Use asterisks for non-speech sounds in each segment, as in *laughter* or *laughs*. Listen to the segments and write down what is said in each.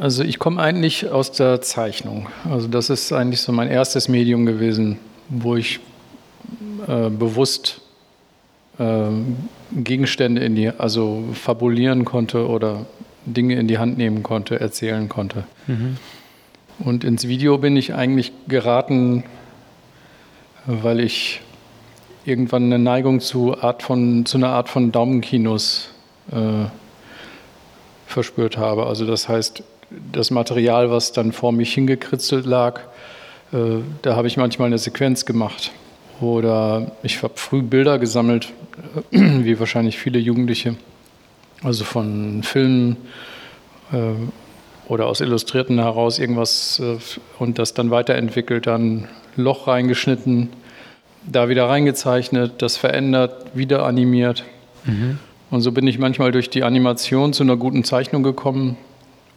Also ich komme eigentlich aus der Zeichnung. Also das ist eigentlich so mein erstes Medium gewesen, wo ich äh, bewusst äh, Gegenstände in die, also fabulieren konnte oder Dinge in die Hand nehmen konnte, erzählen konnte. Mhm. Und ins Video bin ich eigentlich geraten, weil ich irgendwann eine Neigung zu, Art von, zu einer Art von Daumenkinos äh, verspürt habe. Also das heißt, das Material, was dann vor mich hingekritzelt lag, äh, da habe ich manchmal eine Sequenz gemacht. Oder ich habe früh Bilder gesammelt, äh, *clears throat* wie wahrscheinlich viele Jugendliche, also von Filmen äh, oder aus Illustrierten heraus irgendwas und das dann weiterentwickelt, dann Loch reingeschnitten, da wieder reingezeichnet, das verändert, wieder animiert. Mhm. Und so bin ich manchmal durch die Animation zu einer guten Zeichnung gekommen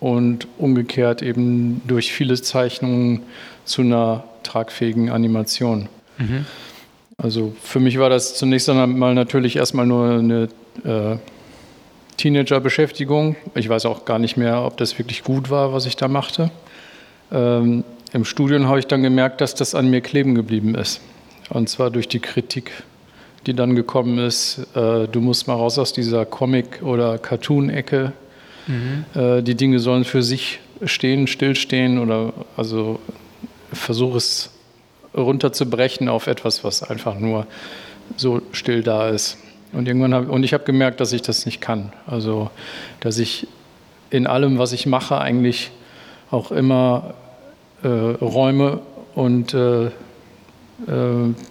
und umgekehrt eben durch viele Zeichnungen zu einer tragfähigen Animation. Mhm. Also für mich war das zunächst einmal natürlich erstmal nur eine äh, Teenager-Beschäftigung. Ich weiß auch gar nicht mehr, ob das wirklich gut war, was ich da machte. Ähm, Im Studium habe ich dann gemerkt, dass das an mir kleben geblieben ist. Und zwar durch die Kritik die dann gekommen ist, äh, du musst mal raus aus dieser Comic- oder Cartoon-Ecke. Mhm. Die Dinge sollen für sich stehen, stillstehen oder also versuche es runterzubrechen auf etwas, was einfach nur so still da ist. Und irgendwann habe und ich habe gemerkt, dass ich das nicht kann. Also, dass ich in allem, was ich mache, eigentlich auch immer äh, Räume und äh, äh,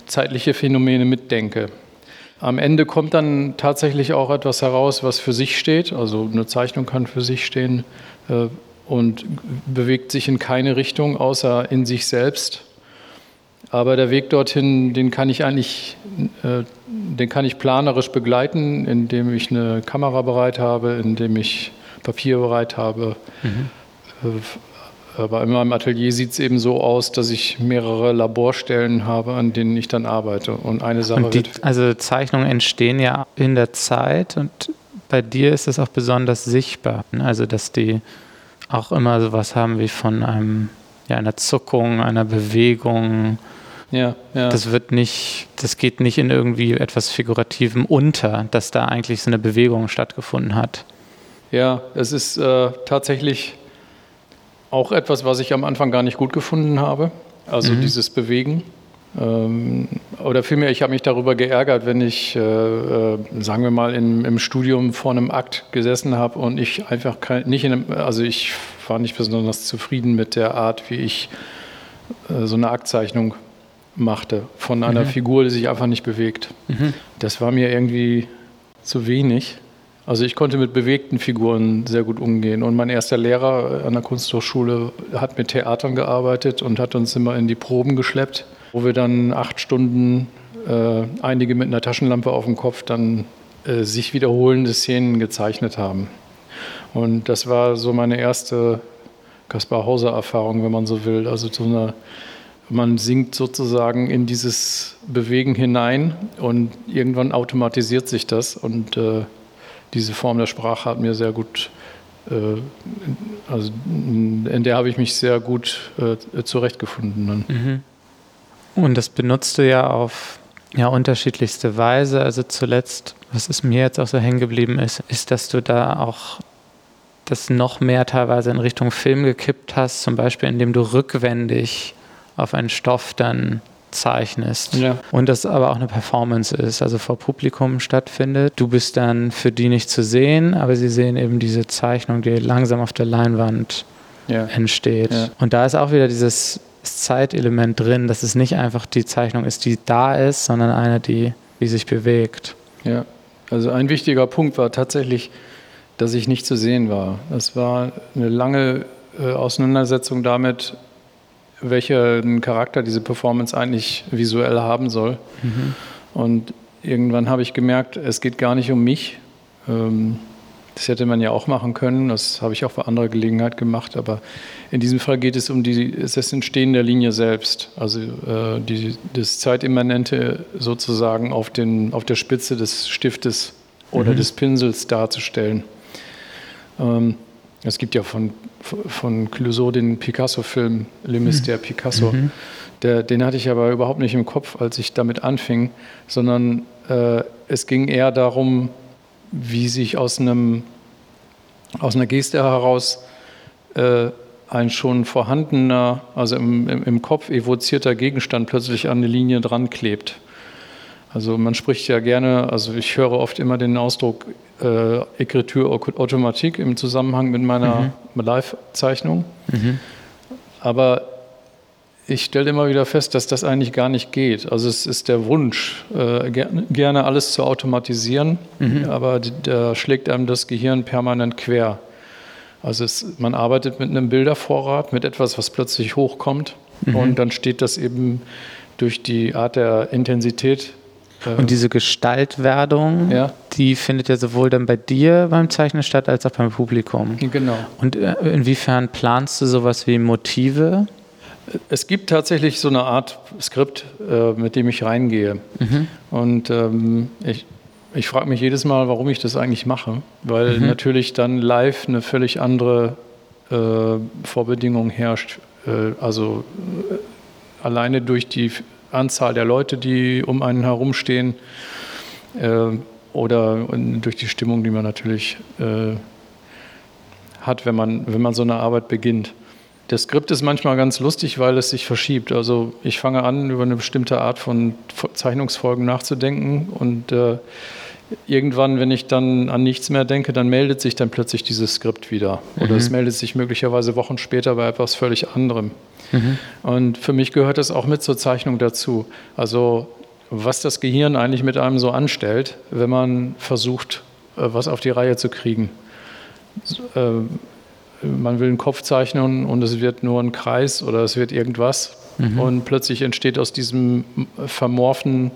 zeitliche Phänomene mitdenke. Am Ende kommt dann tatsächlich auch etwas heraus, was für sich steht. Also eine Zeichnung kann für sich stehen äh, und bewegt sich in keine Richtung außer in sich selbst. Aber der Weg dorthin, den kann ich eigentlich, äh, den kann ich planerisch begleiten, indem ich eine Kamera bereit habe, indem ich Papier bereit habe. Mhm. Äh, aber in meinem Atelier sieht es eben so aus, dass ich mehrere Laborstellen habe, an denen ich dann arbeite. Und eine Sache und die, Also Zeichnungen entstehen ja in der Zeit und bei dir ist es auch besonders sichtbar. Ne? Also dass die auch immer so was haben wie von einem, ja, einer Zuckung, einer Bewegung. Ja, ja. Das wird nicht, das geht nicht in irgendwie etwas Figurativem unter, dass da eigentlich so eine Bewegung stattgefunden hat. Ja, es ist äh, tatsächlich auch etwas, was ich am Anfang gar nicht gut gefunden habe, also mhm. dieses Bewegen. Ähm, oder vielmehr, ich habe mich darüber geärgert, wenn ich, äh, äh, sagen wir mal, in, im Studium vor einem Akt gesessen habe und ich einfach kein, nicht in einem, also ich war nicht besonders zufrieden mit der Art, wie ich äh, so eine Aktzeichnung machte von einer mhm. Figur, die sich einfach nicht bewegt. Mhm. Das war mir irgendwie zu wenig. Also ich konnte mit bewegten Figuren sehr gut umgehen. Und mein erster Lehrer an der Kunsthochschule hat mit Theatern gearbeitet und hat uns immer in die Proben geschleppt, wo wir dann acht Stunden, äh, einige mit einer Taschenlampe auf dem Kopf, dann äh, sich wiederholende Szenen gezeichnet haben. Und das war so meine erste Kaspar Hauser-Erfahrung, wenn man so will. Also so eine, man sinkt sozusagen in dieses Bewegen hinein und irgendwann automatisiert sich das und äh, diese Form der Sprache hat mir sehr gut, äh, also in der habe ich mich sehr gut äh, zurechtgefunden. Mhm. Und das benutzt du ja auf ja, unterschiedlichste Weise. Also zuletzt, was es mir jetzt auch so hängen geblieben ist, ist, dass du da auch das noch mehr teilweise in Richtung Film gekippt hast, zum Beispiel indem du rückwendig auf einen Stoff dann zeichnest ja. und das aber auch eine Performance ist, also vor Publikum stattfindet. Du bist dann für die nicht zu sehen, aber sie sehen eben diese Zeichnung, die langsam auf der Leinwand ja. entsteht. Ja. Und da ist auch wieder dieses Zeitelement drin, dass es nicht einfach die Zeichnung ist, die da ist, sondern eine, die, die sich bewegt. Ja, also ein wichtiger Punkt war tatsächlich, dass ich nicht zu sehen war. Es war eine lange äh, Auseinandersetzung damit, welchen Charakter diese Performance eigentlich visuell haben soll. Mhm. Und irgendwann habe ich gemerkt, es geht gar nicht um mich. Ähm, das hätte man ja auch machen können, das habe ich auch bei anderer Gelegenheit gemacht, aber in diesem Fall geht es um die, das Entstehen der Linie selbst, also äh, die, das Zeitimmanente sozusagen auf, den, auf der Spitze des Stiftes oder mhm. des Pinsels darzustellen. Es gibt ja von, von Clouseau den Picasso-Film Le Mystère mhm. Picasso. Mhm. Der, den hatte ich aber überhaupt nicht im Kopf, als ich damit anfing, sondern äh, es ging eher darum, wie sich aus, einem, aus einer Geste heraus äh, ein schon vorhandener, also im, im, im, Kopf evozierter Gegenstand plötzlich an eine Linie dran klebt. Also man spricht ja gerne, also ich höre oft immer den Ausdruck äh, Écriture Automatique im Zusammenhang mit meiner mhm. Live-Zeichnung. Mhm. Aber ich stelle immer wieder fest, dass das eigentlich gar nicht geht. Also es ist der Wunsch, äh, gerne alles zu automatisieren, mhm. aber da schlägt einem das Gehirn permanent quer. Also es, man arbeitet mit einem Bildervorrat, mit etwas, was plötzlich hochkommt mhm. und dann steht das eben durch die Art der Intensität und diese Gestaltwerdung, ja. die findet ja sowohl dann bei dir beim Zeichnen statt, als auch beim Publikum. Genau. Und äh, inwiefern planst du sowas wie Motive? Es gibt tatsächlich so eine Art Skript, äh, mit dem ich reingehe. Mhm. Und ähm, ich, ich frage mich jedes Mal, warum ich das eigentlich mache, weil mhm. natürlich dann live eine völlig andere äh, Vorbedingung herrscht. Äh, also äh, alleine durch die Anzahl der Leute, die um einen herumstehen äh, oder durch die Stimmung, die man natürlich äh, hat, wenn man, wenn man so eine Arbeit beginnt. Das Skript ist manchmal ganz lustig, weil es sich verschiebt. Also ich fange an, über eine bestimmte Art von Zeichnungsfolgen nachzudenken und äh, irgendwann, wenn ich dann an nichts mehr denke, dann meldet sich dann plötzlich dieses Skript wieder. Oder mhm. es meldet sich möglicherweise Wochen später bei etwas völlig anderem. Mhm. Und für mich gehört das auch mit zur Zeichnung dazu. Also was das Gehirn eigentlich mit einem so anstellt, wenn man versucht, äh, was auf die Reihe zu kriegen. Äh, man will einen Kopf zeichnen und es wird nur ein Kreis oder es wird irgendwas. Mhm. Und plötzlich entsteht aus diesem Vermorfen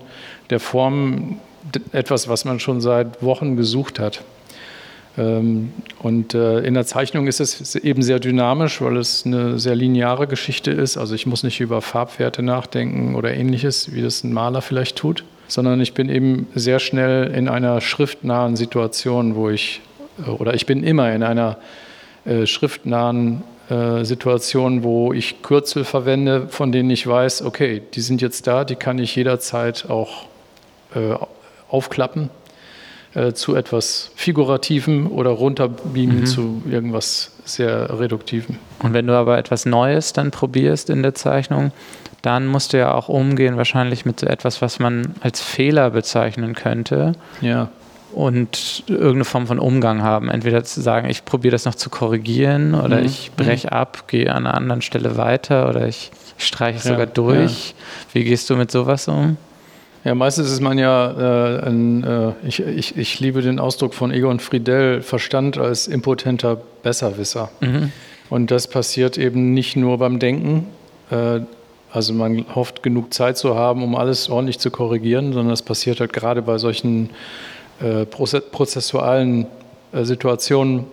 der Form etwas, was man schon seit Wochen gesucht hat. Ähm, und äh, in der Zeichnung ist es eben sehr dynamisch, weil es eine sehr lineare Geschichte ist. Also ich muss nicht über Farbwerte nachdenken oder ähnliches, wie das ein Maler vielleicht tut, sondern ich bin eben sehr schnell in einer schriftnahen Situation, wo ich, äh, oder ich bin immer in einer äh, schriftnahen Situation, wo ich Kürzel verwende, von denen ich weiß, okay, die sind jetzt da, die kann ich jederzeit auch aufklappen äh, zu etwas Figurativem oder runterbeamen mhm. zu irgendwas sehr Reduktivem. Und wenn du aber etwas Neues dann probierst in der Zeichnung, dann musst du ja auch umgehen wahrscheinlich mit so etwas, was man als Fehler bezeichnen könnte. Ja. Und irgendeine Form von Umgang haben. Entweder zu sagen, ich probiere das noch zu korrigieren oder mhm. ich breche mhm. ab, gehe an einer anderen Stelle weiter oder ich, ich streiche es ja. sogar durch. Ja. Wie gehst du mit sowas um? Ja, meistens ist man ja, äh, ein, äh, ich, ich, ich liebe den Ausdruck von Egon Friedel, Verstand als impotenter Besserwisser. Mhm. Und das passiert eben nicht nur beim Denken. Äh, also man hofft, genug Zeit zu haben, um alles ordentlich zu korrigieren, sondern das passiert halt gerade bei solchen äh, prozessualen äh, Situationen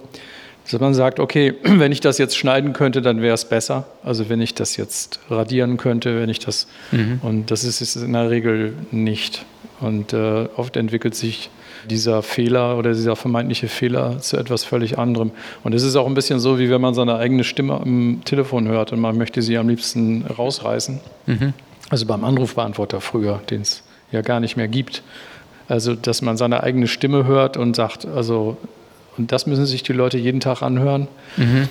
dass man sagt, okay, *clears throat* wenn ich das jetzt schneiden könnte, dann wäre es besser. Also wenn ich das jetzt radieren könnte, wenn ich das, mhm. und das ist es in der Regel nicht. Und äh, oft entwickelt sich dieser Fehler oder dieser vermeintliche Fehler zu etwas völlig anderem. Und es ist auch ein bisschen so, wie wenn man seine eigene Stimme am Telefon hört und man möchte sie am liebsten rausreißen. Mhm. Also beim Anrufbeantworter früher, den es ja gar nicht mehr gibt. Also, dass man seine eigene Stimme hört und sagt, also und das müssen sich die Leute jeden Tag anhören. Mhm.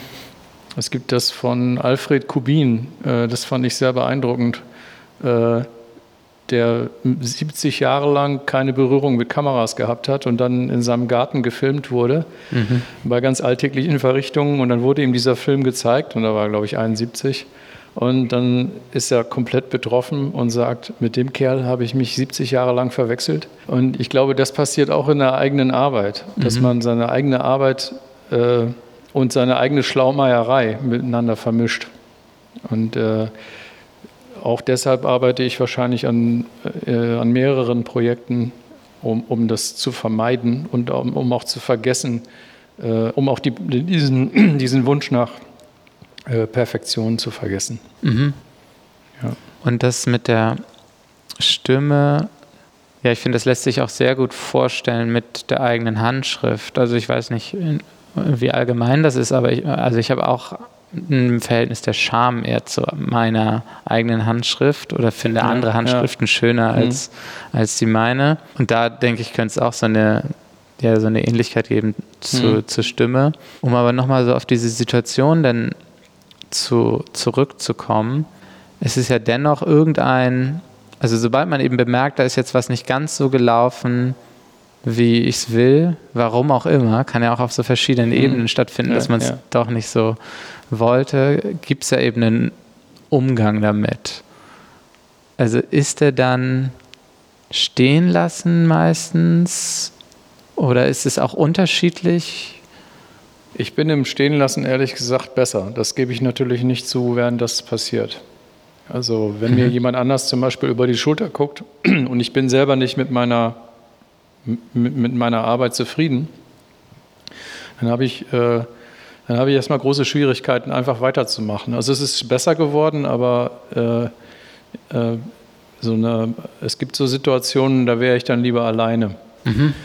Es gibt das von Alfred Kubin, äh, das fand ich sehr beeindruckend, äh, der 70 Jahre lang keine Berührung mit Kameras gehabt hat und dann in seinem Garten gefilmt wurde, mhm. bei ganz alltäglichen Verrichtungen. Und dann wurde ihm dieser Film gezeigt und da war, glaube ich, 71. Und dann ist er komplett betroffen und sagt, mit dem Kerl habe ich mich 70 Jahre lang verwechselt. Und ich glaube, das passiert auch in der eigenen Arbeit, dass mhm. man seine eigene Arbeit äh, und seine eigene Schlaumeierei miteinander vermischt. Und äh, auch deshalb arbeite ich wahrscheinlich an, äh, an mehreren Projekten, um, um das zu vermeiden und um, um auch zu vergessen, äh, um auch die, diesen, *clears throat* diesen Wunsch nach äh, Perfektion zu vergessen. Mhm. Ja. Und das mit der Stimme, ja, ich finde, das lässt sich auch sehr gut vorstellen mit der eigenen Handschrift. Also ich weiß nicht, wie allgemein das ist, aber ich, also ich habe auch ein Verhältnis der Scham eher zu meiner eigenen Handschrift oder finde ja, andere Handschriften ja. schöner mhm. als, mhm. als die meine. Und da denke ich, könnte es auch so eine, ja, so eine Ähnlichkeit geben zu, mhm. zur Stimme. Um aber nochmal so auf diese Situation dann zu, zurückzukommen, es ist ja dennoch irgendein, also sobald man eben bemerkt, da ist jetzt was nicht ganz so gelaufen, wie ich es will, warum auch immer, kann ja auch auf so verschiedenen mhm. Ebenen stattfinden, ja, dass man es ja. doch nicht so wollte, gibt es ja eben einen Umgang damit. Also ist er dann stehen lassen meistens oder ist es auch unterschiedlich? Ich bin im Stehenlassen ehrlich gesagt besser. Das gebe ich natürlich nicht zu, während das passiert. Also wenn mhm. mir jemand anders zum Beispiel über die Schulter guckt *clears throat* und ich bin selber nicht mit meiner, mit, mit meiner Arbeit zufrieden, dann habe ich, äh, dann habe ich erstmal große Schwierigkeiten, einfach weiterzumachen. Also es ist besser geworden, aber äh, äh, so eine, es gibt so Situationen, da wäre ich dann lieber alleine. Mhm.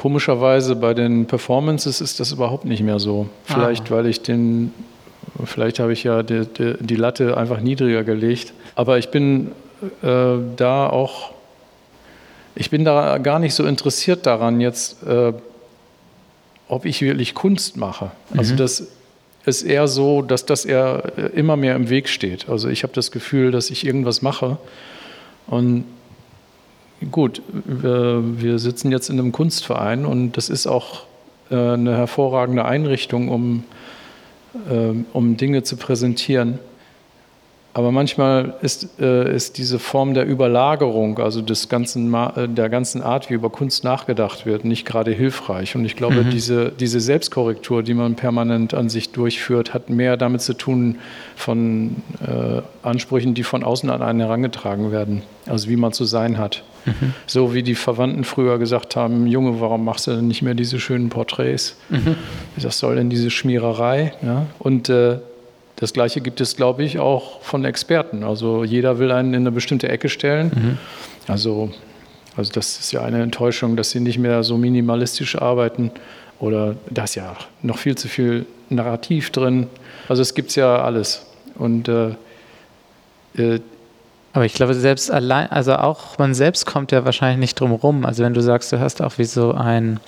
Komischerweise bei den Performances ist das überhaupt nicht mehr so. Vielleicht, ah. weil ich den Vielleicht habe ich ja die, die, die Latte einfach niedriger gelegt. Aber ich bin äh, da auch, ich bin da gar nicht so interessiert daran jetzt, äh, ob ich wirklich Kunst mache. Also mhm. das ist eher so, dass das eher äh, immer mehr im Weg steht. Also ich habe das Gefühl, dass ich irgendwas mache und gut, wir, sitzen jetzt in einem Kunstverein und das ist auch äh, eine hervorragende Einrichtung, um ähm, um Dinge zu präsentieren. Aber manchmal ist, äh, ist diese Form der Überlagerung, also des ganzen, äh, der ganzen Art, wie über Kunst nachgedacht wird, nicht gerade hilfreich. Und ich glaube, mhm. diese, diese Selbstkorrektur, die man permanent an sich durchführt, hat mehr damit zu tun von äh, Ansprüchen, die von außen an einen herangetragen werden, also wie man zu sein hat. So wie die Verwandten früher gesagt haben, Junge, warum machst du denn nicht mehr diese schönen Porträts? Mhm. Was soll denn diese Schmiererei? Ja? Und äh, das Gleiche gibt es, glaube ich, auch von Experten. Also jeder will einen in eine bestimmte Ecke stellen. Mhm. Also, also das ist ja eine Enttäuschung, dass sie nicht mehr so minimalistisch arbeiten. Oder da ist ja noch viel zu viel Narrativ drin. Also es gibt ja alles. Und äh, äh aber ich glaube, selbst allein, also auch man selbst kommt ja wahrscheinlich nicht drum rum. Also wenn du sagst, du hast auch wie so ein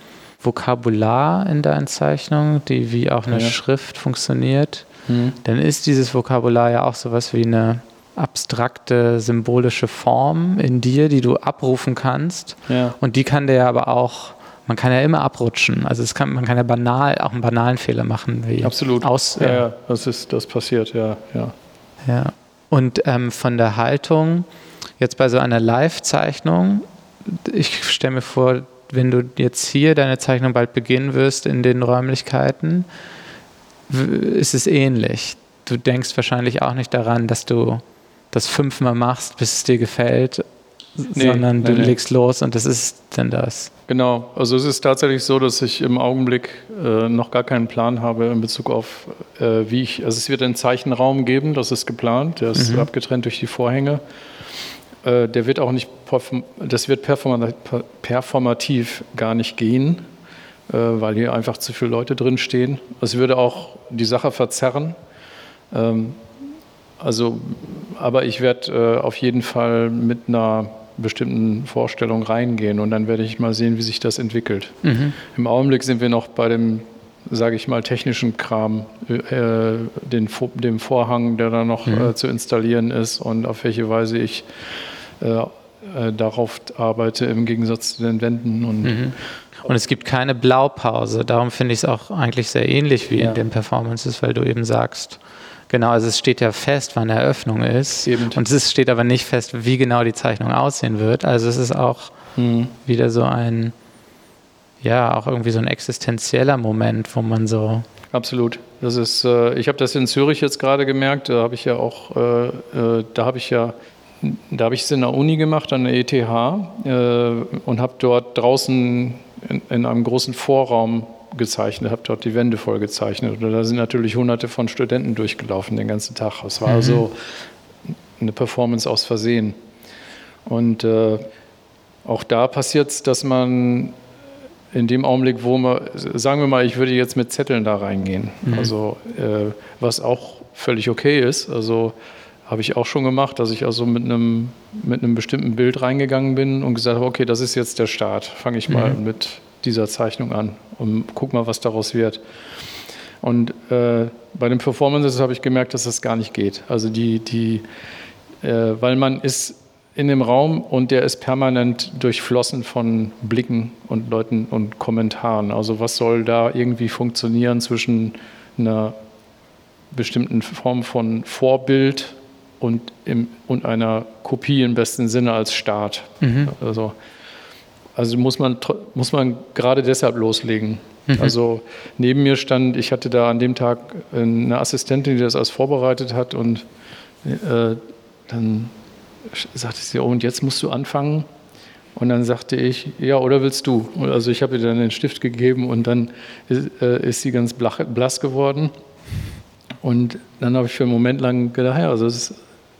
Vokabular in deinen Zeichnungen, die wie auch eine ja. Schrift funktioniert, mhm. dann ist dieses Vokabular ja auch sowas wie eine abstrakte symbolische Form in dir, die du abrufen kannst. Ja. Und die kann der aber auch, man kann ja immer abrutschen. Also es kann, man kann ja banal, auch einen banalen Fehler machen. Wie Absolut. Aus, ja, ja, das ist, das passiert, ja, ja. Ja. Und ähm, von der Haltung, jetzt bei so einer Live-Zeichnung, ich stelle mir vor, wenn du jetzt hier deine Zeichnung bald beginnen wirst in den Räumlichkeiten, ist es ähnlich. Du denkst wahrscheinlich auch nicht daran, dass du das fünfmal machst, bis es dir gefällt, nee, sondern du nee, legst los und das ist dann das. Genau, also es ist tatsächlich so, dass ich im Augenblick äh, noch gar keinen Plan habe in Bezug auf, äh, wie ich, also es wird einen Zeichenraum geben, das ist geplant, der ist mhm. abgetrennt durch die Vorhänge. Äh, der wird auch nicht, das wird performativ gar nicht gehen, äh, weil hier einfach zu viele Leute drin stehen. Es würde auch die Sache verzerren. Ähm, also, aber ich werde äh, auf jeden Fall mit einer bestimmten Vorstellung reingehen und dann werde ich mal sehen, wie sich das entwickelt. Mhm. Im Augenblick sind wir noch bei dem, sage ich mal, technischen Kram, äh, den, dem Vorhang, der da noch mhm. äh, zu installieren ist und auf welche Weise ich äh, äh darauf arbeite im Gegensatz zu den Wänden. Und, mhm. und es gibt keine Blaupause. Darum finde ich es auch eigentlich sehr ähnlich wie ja. in den Performances, weil du eben sagst, Genau, also es steht ja fest, wann Eröffnung ist. Eben. Und es steht aber nicht fest, wie genau die Zeichnung aussehen wird. Also es ist auch mhm. wieder so ein, ja, auch irgendwie so ein existenzieller Moment, wo man so. Absolut. Das ist, äh, ich habe das in Zürich jetzt gerade gemerkt. Da habe ich ja auch, äh, äh, da habe ich ja da habe ich es in der Uni gemacht, an der ETH, äh, und habe dort draußen in, in, einem großen Vorraum gezeichnet, habe dort die Wände voll gezeichnet. Und da sind natürlich hunderte von Studenten durchgelaufen den ganzen Tag. Es war mhm. also eine Performance aus Versehen. Und äh, auch da passiert es, dass man in dem Augenblick, wo man, sagen wir mal, ich würde jetzt mit Zetteln da reingehen, mhm. also äh, was auch völlig okay ist, also habe ich auch schon gemacht, dass ich also mit einem, mit einem bestimmten Bild reingegangen bin und gesagt habe, okay, das ist jetzt der Start, fange ich mal mhm. mit dieser Zeichnung an und guck mal, was daraus wird. Und äh, bei den Performances habe ich gemerkt, dass das gar nicht geht. Also die, die äh, weil man ist in dem Raum und der ist permanent durchflossen von Blicken und Leuten und Kommentaren. Also was soll da irgendwie funktionieren zwischen einer bestimmten Form von Vorbild und, im, und einer Kopie im besten Sinne als Start. Mhm. Also, also muss man, muss man gerade deshalb loslegen. Mhm. Also neben mir stand, ich hatte da an dem Tag eine Assistentin, die das alles vorbereitet hat und äh, dann sagte sie, oh, und jetzt musst du anfangen. Und dann sagte ich, ja, oder willst du? Also ich habe ihr dann den Stift gegeben und dann ist, äh, ist sie ganz blass geworden. Und dann habe ich für einen Moment lang gedacht, ja, also das ist,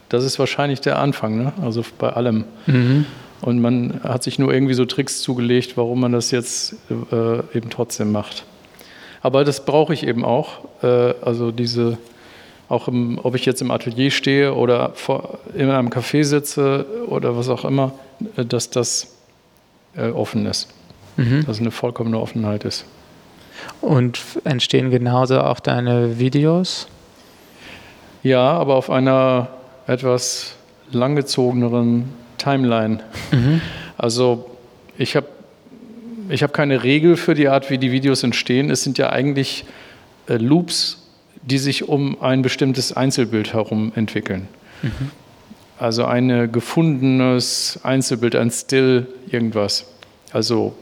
das ist wahrscheinlich der Anfang, ne? also bei allem. Mhm. Und man hat sich nur irgendwie so Tricks zugelegt, warum man das jetzt äh, eben trotzdem macht. Aber das brauche ich eben auch. Äh, also diese auch im, ob ich jetzt im Atelier stehe oder vor, in einem Café sitze oder was auch immer, äh, dass das äh, offen ist. Mhm. Dass eine vollkommene Offenheit ist. Und entstehen genauso auch deine Videos? Ja, aber auf einer etwas langgezogeneren Timeline. Mhm. Also ich habe ich hab keine Regel für die Art, wie die Videos entstehen. Es sind ja eigentlich äh, Loops die sich um ein bestimmtes Einzelbild herum entwickeln. Mhm. Also ein gefundenes Einzelbild, ein Still, irgendwas. Also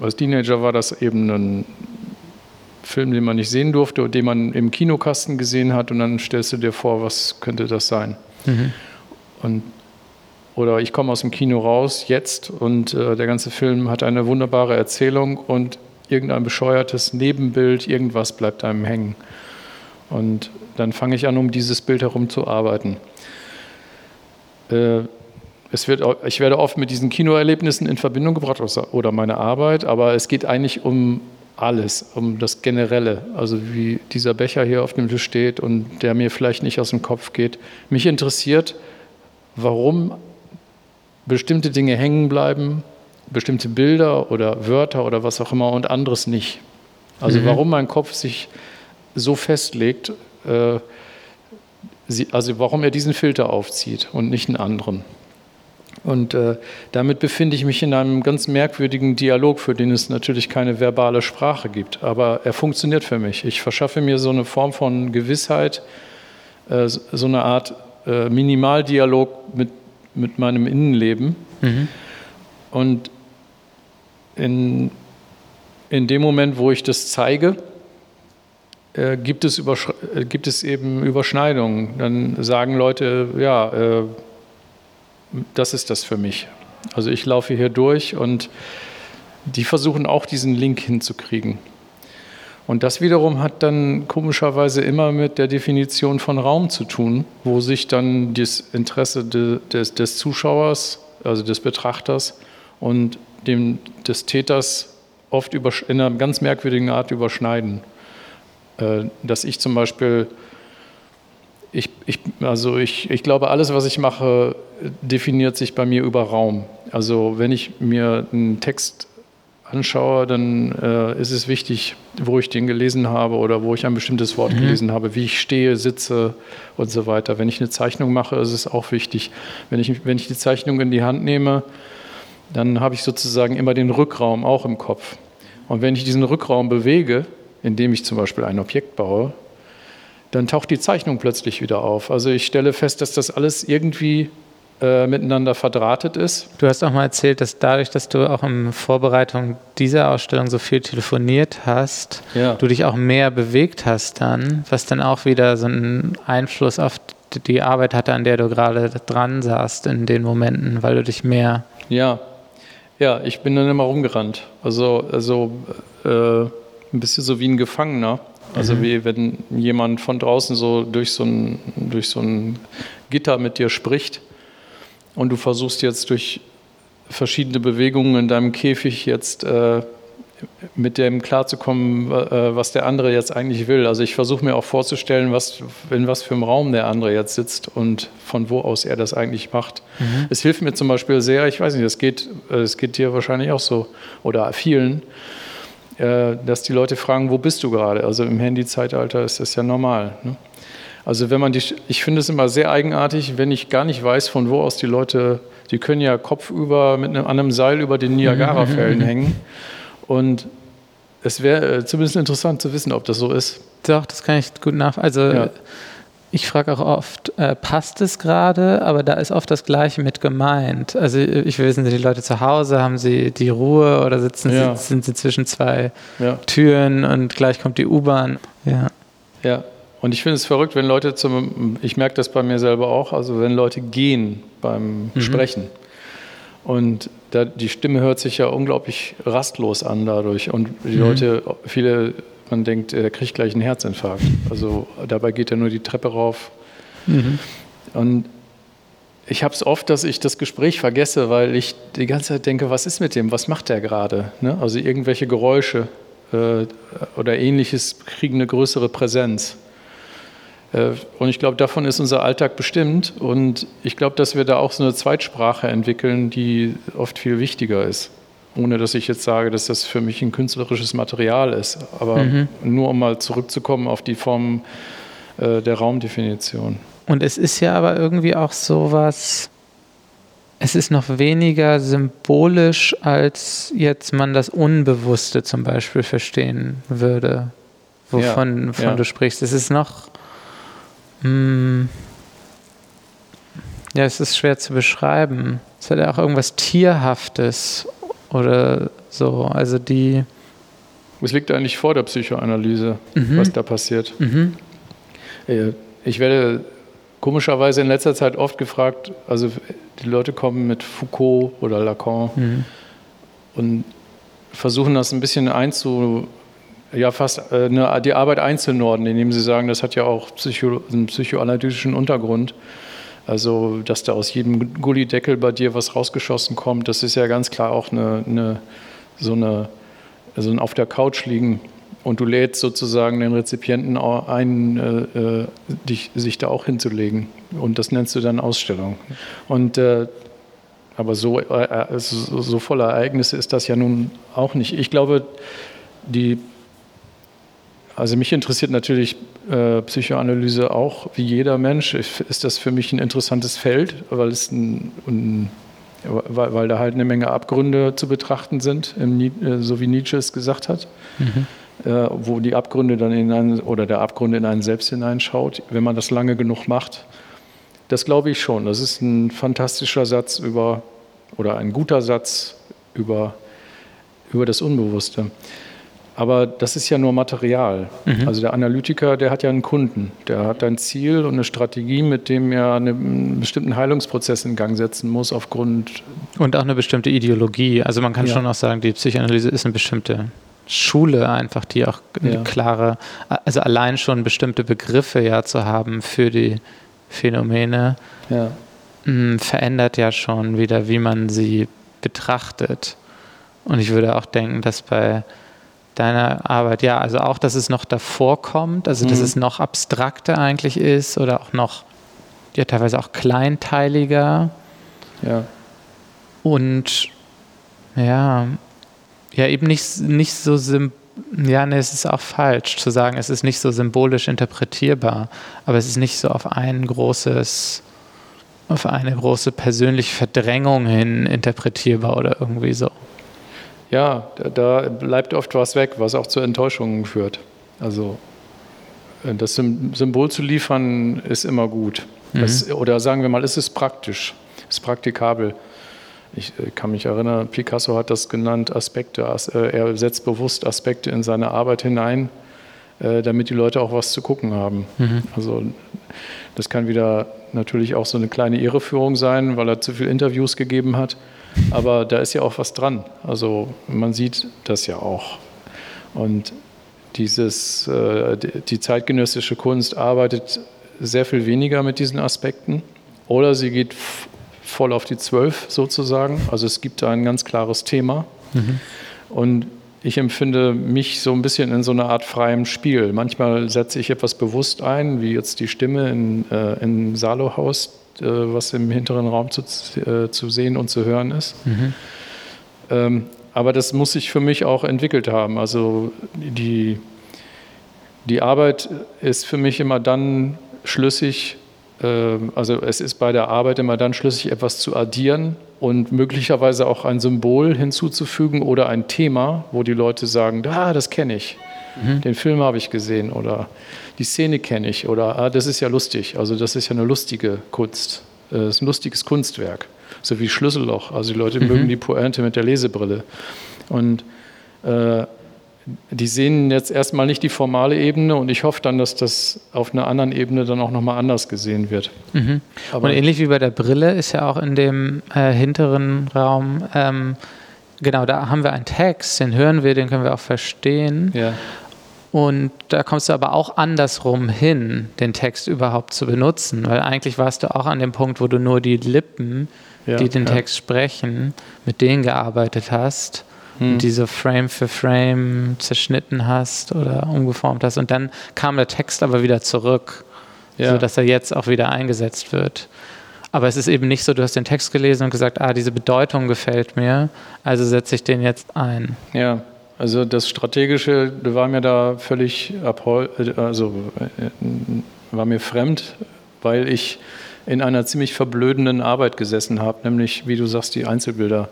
als Teenager war das eben ein Film, den man nicht sehen durfte und den man im Kinokasten gesehen hat und dann stellst du dir vor, was könnte das sein. Mhm. Und, oder ich komme aus dem Kino raus jetzt und äh, der ganze Film hat eine wunderbare Erzählung und irgendein bescheuertes Nebenbild, irgendwas bleibt einem hängen. Und dann fange ich an, um dieses Bild herum zu arbeiten. Äh, es wird, ich werde oft mit diesen Kinoerlebnissen in Verbindung gebracht oder meine Arbeit, aber es geht eigentlich um alles, um das Generelle. Also wie dieser Becher hier auf dem Tisch steht und der mir vielleicht nicht aus dem Kopf geht. Mich interessiert, warum bestimmte Dinge hängen bleiben, bestimmte Bilder oder Wörter oder was auch immer und anderes nicht. Also mhm. warum mein Kopf sich so festlegt, äh, sie, also warum er diesen Filter aufzieht und nicht einen anderen. Und äh, damit befinde ich mich in einem ganz merkwürdigen Dialog, für den es natürlich keine verbale Sprache gibt. Aber er funktioniert für mich. Ich verschaffe mir so eine Form von Gewissheit, äh, so eine Art äh, Minimaldialog mit, mit meinem Innenleben. Mhm. Und in, in dem Moment, wo ich das zeige, äh, gibt, es äh, gibt es eben Überschneidungen. Dann sagen Leute, ja, äh, das ist das für mich. Also ich laufe hier durch und die versuchen auch diesen Link hinzukriegen. Und das wiederum hat dann komischerweise immer mit der Definition von Raum zu tun, wo sich dann das Interesse de, des, des, Zuschauers, also des Betrachters und dem, des Täters oft in einer ganz merkwürdigen Art überschneiden. Äh, dass ich zum Beispiel, ich, ich, also ich, ich glaube, alles, was ich mache, definiert sich bei mir über Raum. Also wenn ich mir einen Text anschaue, dann äh, ist es wichtig, wo ich den gelesen habe oder wo ich ein bestimmtes Wort mhm. gelesen habe, wie ich stehe, sitze und so weiter. Wenn ich eine Zeichnung mache, ist es auch wichtig. Wenn ich, wenn ich die Zeichnung in die Hand nehme, dann habe ich sozusagen immer den Rückraum auch im Kopf. Und wenn ich diesen Rückraum bewege, indem ich zum Beispiel ein Objekt baue, dann taucht die Zeichnung plötzlich wieder auf. Also ich stelle fest, dass das alles irgendwie äh, miteinander verdrahtet ist. Du hast auch mal erzählt, dass dadurch, dass du auch in Vorbereitung dieser Ausstellung so viel telefoniert hast, ja. du dich auch mehr bewegt hast dann, was dann auch wieder so einen Einfluss auf die Arbeit hatte, an der du gerade dran saßt in den Momenten, weil du dich mehr... Ja, ja, ich bin dann immer rumgerannt. Also, also äh, ein bisschen so wie ein Gefangener. Also mhm. wie wenn jemand von draußen so durch so, ein, durch so ein Gitter mit dir spricht und du versuchst jetzt durch verschiedene Bewegungen in deinem Käfig jetzt äh, mit dem klarzukommen, äh, was der andere jetzt eigentlich will. Also ich versuche mir auch vorzustellen, was, in was für einem Raum der andere jetzt sitzt und von wo aus er das eigentlich macht. Mhm. Es hilft mir zum Beispiel sehr, ich weiß nicht, es geht, es geht dir wahrscheinlich auch so oder vielen, äh, dass die Leute fragen, wo bist du gerade? Also im Handy-Zeitalter ist das ja normal. Ne? Also wenn man die, ich finde es immer sehr eigenartig, wenn ich gar nicht weiß, von wo aus die Leute, die können ja kopfüber mit einem, an einem Seil über den Niagara-Fällen *laughs* hängen. Und es wäre äh, zumindest interessant zu wissen, ob das so ist. Doch, das kann ich gut nach. Also ja. ich frage auch oft, äh, passt es gerade? Aber da ist oft das Gleiche mit gemeint. Also ich will wissen, sind die Leute zu Hause, haben sie die Ruhe oder sitzen ja. sie, sind sie zwischen zwei ja. Türen und gleich kommt die U-Bahn? Ja. Ja. Und ich finde es verrückt, wenn Leute zum, ich merke das bei mir selber auch, also wenn Leute gehen beim mhm. Sprechen und da, die Stimme hört sich ja unglaublich rastlos an dadurch. Und die mhm. Leute, viele, man denkt, er kriegt gleich einen Herzinfarkt. Also dabei geht er nur die Treppe rauf. Mhm. Und ich habe es oft, dass ich das Gespräch vergesse, weil ich die ganze Zeit denke, was ist mit dem, was macht der gerade? Ne? Also irgendwelche Geräusche äh, oder ähnliches kriegen eine größere Präsenz. Äh, und ich glaube, davon ist unser Alltag bestimmt. Und ich glaube, dass wir da auch so eine Zweitsprache entwickeln, die oft viel wichtiger ist. Ohne dass ich jetzt sage, dass das für mich ein künstlerisches Material ist. Aber mhm. nur um mal zurückzukommen auf die Form äh, der Raumdefinition. Und es ist ja aber irgendwie auch so was, es ist noch weniger symbolisch, als jetzt man das Unbewusste zum Beispiel verstehen würde, wovon, ja, ja. du sprichst. Es ist noch hm. Ja, es ist schwer zu beschreiben. Es hat ja auch irgendwas Tierhaftes oder so. Also die. Es liegt eigentlich vor der Psychoanalyse, mhm. was da passiert. Mhm. Äh, ich werde komischerweise in letzter Zeit oft gefragt, also die Leute kommen mit Foucault oder Lacan mhm. und versuchen das ein bisschen einzu, ja fast äh, eine, die Arbeit einzunorden, indem Sie sagen, das hat ja auch Psycho, einen psychoanalytischen Untergrund. Also, dass da aus jedem Gullideckel bei dir was rausgeschossen kommt, das ist ja ganz klar auch eine, eine so eine, also ein auf der Couch liegen und du lädst sozusagen den Rezipienten ein, äh, äh, dich, sich da auch hinzulegen. Und das nennst du dann Ausstellung. Und äh, aber so, äh, so voller Ereignisse ist das ja nun auch nicht. Ich glaube, die also mich interessiert natürlich äh, Psychoanalyse auch wie jeder Mensch. Ist das für mich ein interessantes Feld, weil, es ein, ein, weil, weil da halt eine Menge Abgründe zu betrachten sind, im, äh, so wie Nietzsche es gesagt hat. Mhm. Äh, wo die Abgründe dann in einen, oder der Abgrund in einen selbst hineinschaut, wenn man das lange genug macht. Das glaube ich schon. Das ist ein fantastischer Satz über, oder ein guter Satz über, über das Unbewusste. Aber das ist ja nur Material. Mhm. Also der Analytiker, der hat ja einen Kunden, der hat ein Ziel und eine Strategie, mit dem er einen bestimmten Heilungsprozess in Gang setzen muss aufgrund. Und auch eine bestimmte Ideologie. Also man kann ja. schon auch sagen, die Psychoanalyse ist eine bestimmte Schule einfach, die auch ja. klare, also allein schon bestimmte Begriffe ja zu haben für die Phänomene, ja. Mm, verändert ja schon wieder, wie man sie betrachtet. Und ich würde auch denken, dass bei deiner Arbeit, ja, also auch, dass es noch davor kommt, also dass mhm. es noch abstrakter eigentlich ist oder auch noch, ja, teilweise auch kleinteiliger. Ja. Und ja, ja, eben nicht, nicht so ja, nee, es ist auch falsch zu sagen, es ist nicht so symbolisch interpretierbar, aber es ist nicht so auf ein großes, auf eine große persönliche Verdrängung hin interpretierbar oder irgendwie so ja, da bleibt oft was weg, was auch zu Enttäuschungen führt. Also äh, das Symbol zu liefern ist immer gut. Mhm. Das, oder sagen wir mal, ist es praktisch, ist praktikabel. Ich äh, kann mich erinnern, Picasso hat das genannt, Aspekte. Äh, er setzt bewusst Aspekte in seine Arbeit hinein, damit die Leute auch was zu gucken haben. Mhm. Also das kann wieder natürlich auch so eine kleine Irreführung sein, weil er zu viele Interviews gegeben hat. Aber da ist ja auch was dran. Also man sieht das ja auch. Und dieses, äh, die zeitgenössische Kunst arbeitet sehr viel weniger mit diesen Aspekten. Oder sie geht voll auf die Zwölf sozusagen. Also es gibt da ein ganz klares Thema. Mhm. Und ich empfinde mich so ein bisschen in so einer Art freiem Spiel. Manchmal setze ich etwas bewusst ein, wie jetzt die Stimme in, äh, im Salo-Haus, was im hinteren Raum zu, äh, zu sehen und zu hören ist. Mhm. Ähm, aber das muss sich für mich auch entwickelt haben. Also die, die Arbeit ist für mich immer dann schlüssig, äh, also es ist bei der Arbeit immer dann schlüssig, etwas zu addieren und möglicherweise auch ein Symbol hinzuzufügen oder ein Thema, wo die Leute sagen, ah, das kenne ich, mhm. den Film habe ich gesehen oder die Szene kenne ich oder ah, das ist ja lustig, also das ist ja eine lustige Kunst, das ist ein lustiges Kunstwerk, so wie Schlüsselloch, also die Leute mhm. mögen die Pointe mit der Lesebrille und äh, die sehen jetzt erstmal nicht die formale Ebene und ich hoffe dann, dass das auf einer anderen Ebene dann auch nochmal anders gesehen wird. Mhm. und ähnlich wie bei der Brille ist ja auch in dem äh, hinteren Raum, ähm, genau, da haben wir einen Text, den hören wir, den können wir auch verstehen. Ja. Und da kommst du aber auch andersrum hin, den Text überhaupt zu benutzen, weil eigentlich warst du auch an dem Punkt, wo du nur die Lippen, ja, die den ja. Text sprechen, mit denen gearbeitet hast hm. die so Frame für Frame zerschnitten hast oder umgeformt hast. Und dann kam der Text aber wieder zurück, ja. sodass er jetzt auch wieder eingesetzt wird. Aber es ist eben nicht so, du hast den Text gelesen und gesagt, ah, diese Bedeutung gefällt mir, also setze ich den jetzt ein. Ja, also das Strategische war mir da völlig also äh, war mir fremd, weil ich in einer ziemlich verblödenden Arbeit gesessen habe, nämlich, wie du sagst, die Einzelbilder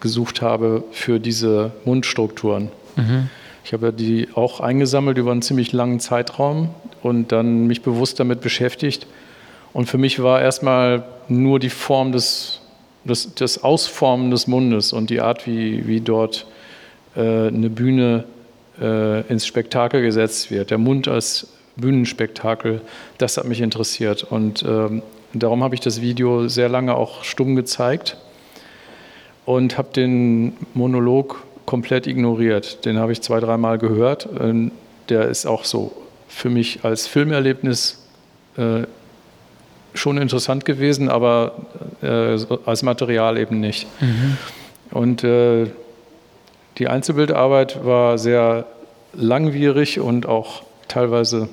gesucht habe für diese Mundstrukturen. Mhm. Ich habe die auch eingesammelt über einen ziemlich langen Zeitraum und dann mich bewusst damit beschäftigt. Und für mich war erstmal nur die Form des, des, des Ausformen des Mundes und die Art, wie, wie dort äh, eine Bühne äh, ins Spektakel gesetzt wird. Der Mund als Bühnenspektakel, das hat mich interessiert. Und ähm, darum habe ich das Video sehr lange auch stumm gezeigt und habe den Monolog komplett ignoriert. Den habe ich zwei, dreimal gehört. Ähm, der ist auch so für mich als Filmerlebnis äh, schon interessant gewesen, aber äh, als Material eben nicht. Mhm. Und äh, die Einzelbildarbeit war sehr langwierig und auch teilweise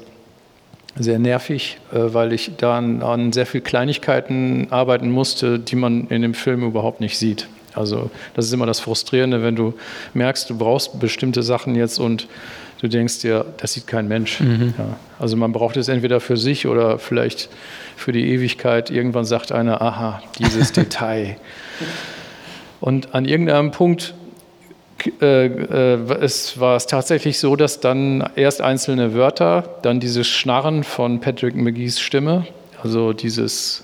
sehr nervig, äh, weil ich da an, sehr vielen Kleinigkeiten arbeiten musste, die man in dem Film überhaupt nicht sieht. Also das ist immer das Frustrierende, wenn du merkst, du brauchst bestimmte Sachen jetzt und du denkst dir, das sieht kein Mensch. Mhm. Ja. Also man braucht es entweder für sich oder vielleicht für die Ewigkeit. Irgendwann sagt einer, aha, dieses *laughs* Detail. Und an irgendeinem Punkt es war es tatsächlich so, dass dann erst einzelne Wörter, dann dieses Schnarren von Patrick McGees Stimme, also dieses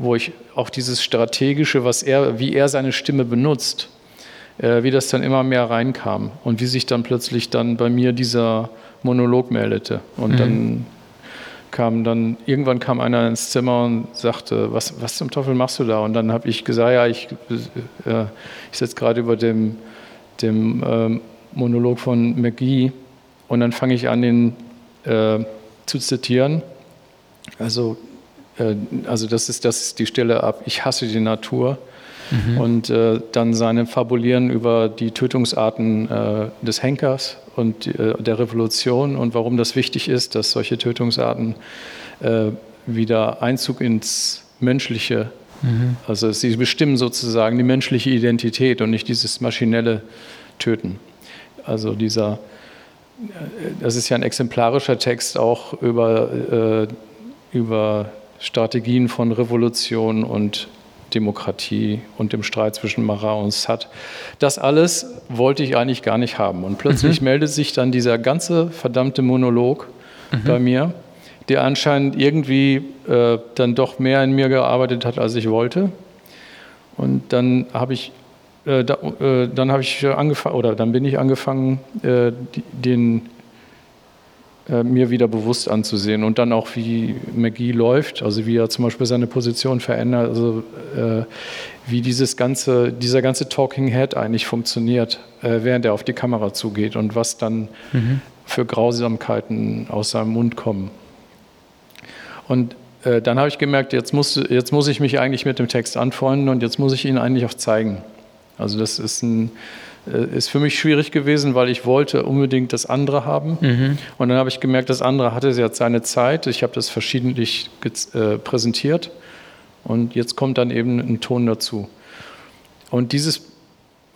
wo ich auch dieses Strategische, was er, wie er seine Stimme benutzt, äh, wie das dann immer mehr reinkam und wie sich dann plötzlich dann bei mir dieser Monolog meldete. Und mhm. dann kam dann, irgendwann kam einer ins Zimmer und sagte, was, was zum Teufel machst du da? Und dann habe ich gesagt, ja, ich, äh, ich sitze gerade über dem, dem äh, Monolog von McGee und dann fange ich an, den äh, zu zitieren. Also äh, also das ist, das ist die Stelle ab, ich hasse die Natur. Mhm. Und äh, dann seine Fabulieren über die Tötungsarten äh, des Henkers und äh, der Revolution und warum das wichtig ist, dass solche Tötungsarten wieder Einzug ins Menschliche, mhm. also sie bestimmen sozusagen die menschliche Identität und nicht dieses maschinelle Töten. Also dieser, äh, das ist ja ein exemplarischer Text auch über, über Strategien von Revolution und Demokratie und dem Streit zwischen Marat und Sade. Das alles wollte ich eigentlich gar nicht haben. Und plötzlich mhm. meldet sich dann dieser ganze verdammte Monolog mhm. bei mir, der anscheinend irgendwie äh, dann doch mehr in mir gearbeitet hat, als ich wollte. Und dann habe ich, äh, da, äh, dann habe ich angefangen, oder dann bin ich angefangen, äh, die, den äh, mir wieder bewusst anzusehen und dann auch, wie McGee läuft, also wie er zum Beispiel seine Position verändert, also äh, wie dieses ganze, dieser ganze Talking Head eigentlich funktioniert, äh, während er auf die Kamera zugeht und was dann mhm. für Grausamkeiten aus seinem Mund kommen. Und äh, dann habe ich gemerkt, jetzt muss, jetzt muss ich mich eigentlich mit dem Text anfreunden und jetzt muss ich ihn eigentlich auch zeigen. Also das ist ein Äh, ist für mich schwierig gewesen, weil ich wollte unbedingt das andere haben. Mhm. Und dann habe ich gemerkt, das andere hatte jetzt seine Zeit. Ich habe das verschiedentlich äh, präsentiert und jetzt kommt dann eben ein Ton dazu. Und dieses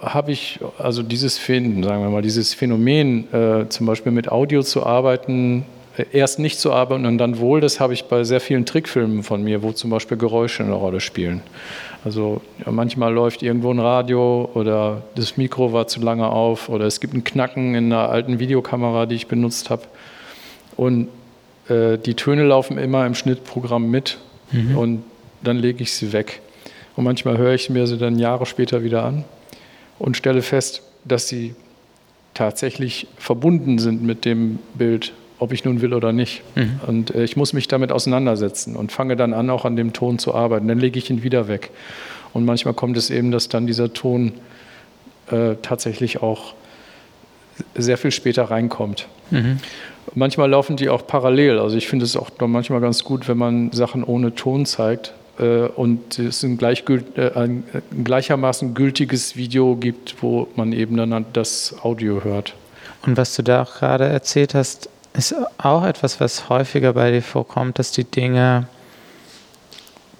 habe ich, also dieses Finden, sagen wir mal, dieses Phänomen, äh, zum Beispiel mit Audio zu arbeiten, erst nicht zu arbeiten und dann wohl, das habe ich bei sehr vielen Trickfilmen von mir, wo zum Beispiel Geräusche eine Rolle spielen. Also manchmal läuft irgendwo ein Radio oder das Mikro war zu lange auf oder es gibt ein Knacken in einer alten Videokamera, die ich benutzt habe. Und äh, die Töne laufen immer im Schnittprogramm mit mhm. und dann lege ich sie weg. Und manchmal höre ich mir sie dann Jahre später wieder an und stelle fest, dass sie tatsächlich verbunden sind mit dem Bild, ob ich nun will oder nicht. Mhm. Und äh, ich muss mich damit auseinandersetzen und fange dann an, auch an dem Ton zu arbeiten. Dann lege ich ihn wieder weg. Und manchmal kommt es eben, dass dann dieser Ton äh, tatsächlich auch sehr viel später reinkommt. Mhm. Manchmal laufen die auch parallel. Also ich finde es auch manchmal ganz gut, wenn man Sachen ohne Ton zeigt, äh, und es ein, äh, ein, gleichermaßen gültiges Video gibt, wo man eben dann das Audio hört. Und was du da auch gerade erzählt hast, ist auch etwas, was häufiger bei dir vorkommt, dass die Dinge,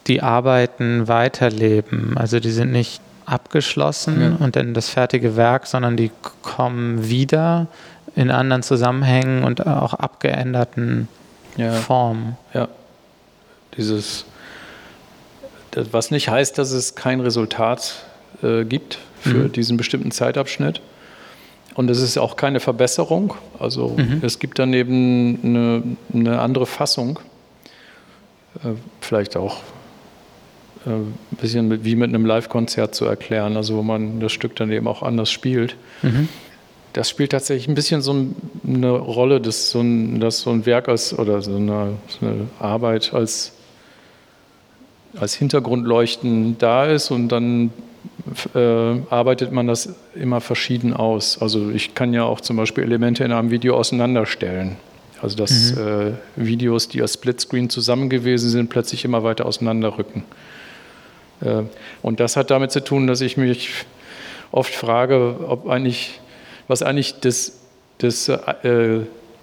die arbeiten, weiterleben. Also die sind nicht abgeschlossen ja. und dann das fertige Werk, sondern die kommen wieder in anderen Zusammenhängen und auch abgeänderten ja. Formen. Ja, dieses was nicht heißt, dass es kein Resultat äh, gibt für mhm. diesen bestimmten Zeitabschnitt. Und es ist auch keine Verbesserung. Also mhm. es gibt daneben eine, eine andere Fassung. Äh, vielleicht auch äh, ein bisschen wie mit einem Live-Konzert zu erklären, also wo man das Stück dann eben auch anders spielt. Mhm. Das spielt tatsächlich ein bisschen so eine Rolle, dass so ein, dass so ein Werk als, oder so eine, so eine Arbeit als als Hintergrundleuchten da ist und dann äh, arbeitet man das immer verschieden aus. Also ich kann ja auch zum Beispiel Elemente in einem Video auseinanderstellen. Also dass mhm. äh, Videos, die als Splitscreen zusammen gewesen sind, plötzlich immer weiter auseinanderrücken. Äh, und das hat damit zu tun, dass ich mich oft frage, ob eigentlich, was eigentlich das, das äh,